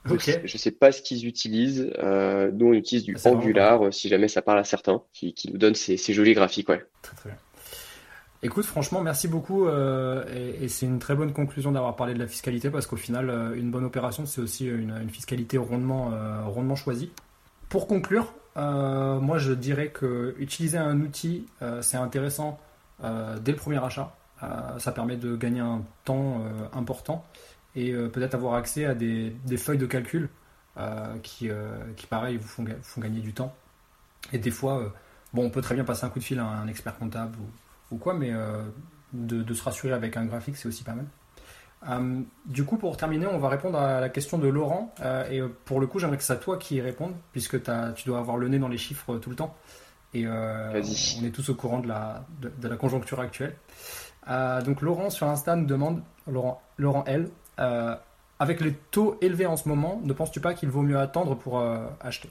Je sais pas ce qu'ils utilisent. Euh, nous, on utilise du ah, Angular, euh, si jamais ça parle à certains, qui, qui nous donne ces, ces, jolis graphiques. Ouais. Très, très bien. Écoute, franchement, merci beaucoup. Euh, et, et c'est une très bonne conclusion d'avoir parlé de la fiscalité parce qu'au final, une bonne opération, c'est aussi une, une, fiscalité rondement, rondement choisie. Pour conclure, moi, je dirais que utiliser un outil, c'est intéressant dès le premier achat. ça permet de gagner un temps important et euh, peut-être avoir accès à des, feuilles de calcul euh, qui, euh, pareil, vous font, font, gagner du temps. Et des fois, bon, on peut très bien passer un coup de fil à un expert comptable ou, quoi, mais de, se rassurer avec un graphique, c'est aussi pas mal. Du coup, pour terminer, on va répondre à la question de Laurent. et pour le coup, j'aimerais que c'est à toi qui y réponde, puisque tu dois avoir le nez dans les chiffres tout le temps. Et on est tous au courant de la, de, la conjoncture actuelle. donc Laurent sur Insta nous demande, Laurent, Laurent L, euh, avec les taux élevés en ce moment, ne penses-tu pas qu'il vaut mieux attendre pour euh, acheter?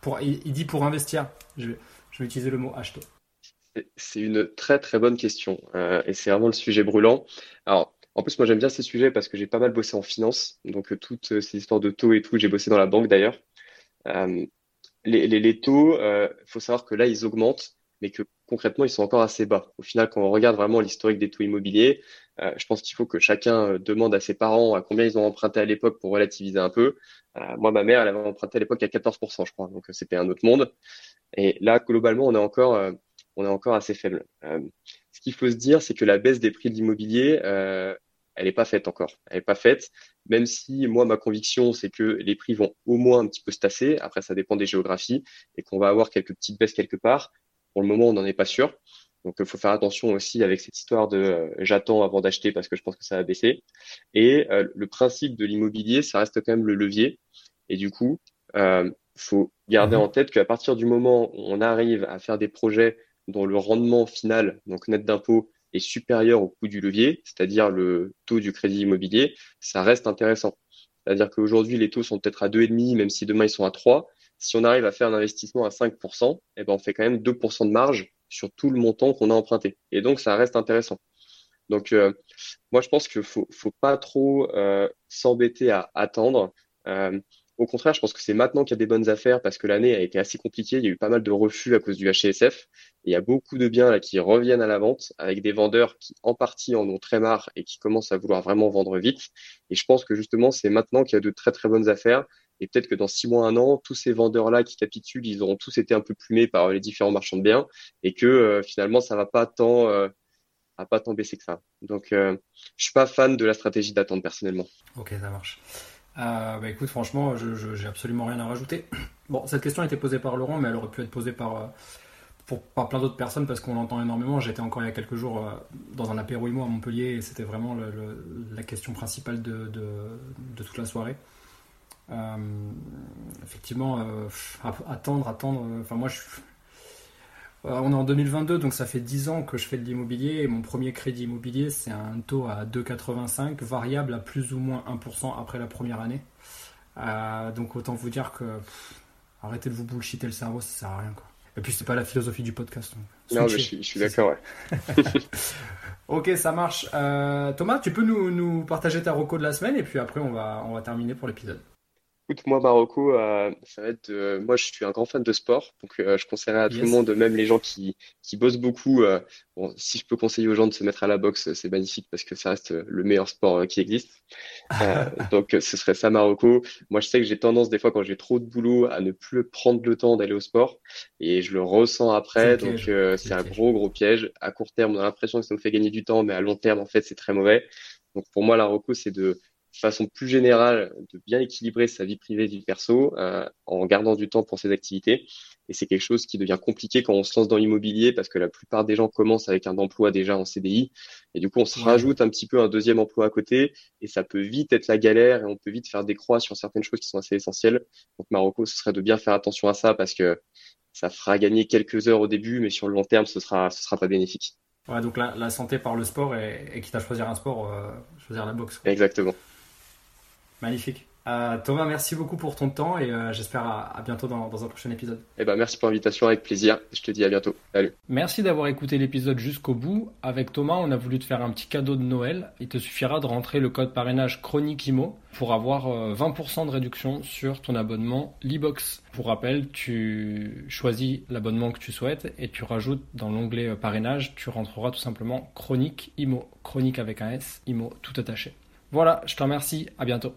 Pour, il, dit pour investir. Je, vais utiliser le mot acheter. C'est une très très bonne question euh, et c'est vraiment le sujet brûlant. Alors, en plus, moi j'aime bien ces sujets parce que j'ai pas mal bossé en finance, donc toutes ces histoires de taux et tout, j'ai bossé dans la banque d'ailleurs. Les, les, taux, il faut savoir que là ils augmentent, mais que concrètement ils sont encore assez bas. Au final, quand on regarde vraiment l'historique des taux immobiliers, euh, je pense qu'il faut que chacun euh, demande à ses parents à combien ils ont emprunté à l'époque pour relativiser un peu. Euh, moi, ma mère, elle avait emprunté à l'époque à 14%, je crois, donc c'était un autre monde. Et là, globalement, on est encore, on est encore assez faible. ce qu'il faut se dire, c'est que la baisse des prix de l'immobilier, elle n'est pas faite encore. Elle n'est pas faite, même si moi, ma conviction, c'est que les prix vont au moins un petit peu se tasser. Après, ça dépend des géographies et qu'on va avoir quelques petites baisses quelque part. Pour le moment, on n'en est pas sûr. Donc, il faut faire attention aussi avec cette histoire de j'attends avant d'acheter parce que je pense que ça va baisser. Et le principe de l'immobilier, ça reste quand même le levier. Et du coup, il faut garder mhm. en tête qu'à partir du moment où on arrive à faire des projets dont le rendement final, donc net d'impôt, est supérieur au coût du levier, c'est-à-dire le taux du crédit immobilier, ça reste intéressant. C'est-à-dire qu'aujourd'hui, les taux sont peut-être à 2,5, même si demain ils sont à 3. Si on arrive à faire un investissement à 5%, eh ben, on fait quand même 2% de marge sur tout le montant qu'on a emprunté. Et donc, ça reste intéressant. Donc, euh, moi, je pense qu'il faut, faut pas trop euh, s'embêter à attendre. Euh, au contraire, je pense que c'est maintenant qu'il y a des bonnes affaires parce que l'année a été assez compliquée. Il y a eu pas mal de refus à cause du HCSF. il y a beaucoup de biens là qui reviennent à la vente avec des vendeurs qui en partie en ont très marre et qui commencent à vouloir vraiment vendre vite. Et je pense que justement, c'est maintenant qu'il y a de très très bonnes affaires. Et peut-être que dans six mois, un an, tous ces vendeurs-là qui capitulent, ils auront tous été un peu plumés par les différents marchands de biens et que euh, finalement, ça va pas tant, euh, pas tant baisser que ça. Donc, euh, je suis pas fan de la stratégie d'attente personnellement. Ok, ça marche. Euh, bah écoute, franchement, je j'ai absolument rien à rajouter. Bon, cette question a été posée par Laurent, mais elle aurait pu être posée par, euh, pour, par plein d'autres personnes parce qu'on l'entend énormément. J'étais encore il y a quelques jours euh, dans un apéro IMO à Montpellier et c'était vraiment la question principale de, de, toute la soirée. Euh, effectivement, attendre, attendre. Enfin, moi, je on est en 2022, donc ça fait 10 ans que je fais de l'immobilier et mon premier crédit immobilier, c'est un taux à 2,85, variable à plus ou moins 1% après la première année. Euh, donc autant vous dire que arrêtez de vous bullshiter le cerveau, ça sert à rien. Quoi. Et puis c'est pas la philosophie du podcast. non, je suis, d'accord, ouais. ok, ça marche. Euh, Thomas, tu peux nous, nous, partager ta reco de la semaine et puis après on va, on va terminer pour l'épisode. Écoute, moi, Marocco, euh, ça va être. Euh, moi, je suis un grand fan de sport, donc euh, je conseillerais à tout le monde, même les gens qui, qui bossent beaucoup. bon, si je peux conseiller aux gens de se mettre à la boxe, c'est magnifique parce que ça reste le meilleur sport qui existe. donc, ce serait ça, Marocco. Moi, je sais que j'ai tendance, des fois, quand j'ai trop de boulot, à ne plus prendre le temps d'aller au sport, et je le ressens après. Donc, c'est un gros, gros piège. À court terme, on a l'impression que ça nous fait gagner du temps, mais à long terme, en fait, c'est très mauvais. Donc, pour moi, la c'est de façon plus générale de bien équilibrer sa vie privée, vie perso, euh, en gardant du temps pour ses activités. Et c'est quelque chose qui devient compliqué quand on se lance dans l'immobilier parce que la plupart des gens commencent avec un emploi déjà en CDI. Et du coup, on se rajoute un petit peu un deuxième emploi à côté et ça peut vite être la galère et on peut vite faire des croix sur certaines choses qui sont assez essentielles. Donc, Marocco, ce serait de bien faire attention à ça parce que ça fera gagner quelques heures au début, mais sur le long terme, ce sera, ce sera pas bénéfique. Ouais, donc la, la santé par le sport et, et quitte à choisir un sport, euh, choisir la boxe. Exactement. Magnifique. Euh, Thomas, merci beaucoup pour ton temps et euh, j'espère à, bientôt dans, un prochain épisode. Eh ben, merci pour l'invitation, avec plaisir. Je te dis à bientôt. Salut. Merci d'avoir écouté l'épisode jusqu'au bout. Avec Thomas, on a voulu te faire un petit cadeau de Noël. Il te suffira de rentrer le code parrainage Chronique Imo pour avoir 20% euh, de réduction sur ton abonnement Libox. Pour rappel, tu choisis l'abonnement que tu souhaites et tu rajoutes dans l'onglet parrainage, tu rentreras tout simplement Chronique Imo. Chronique avec un S, Imo tout attaché. Voilà, je te remercie. À bientôt.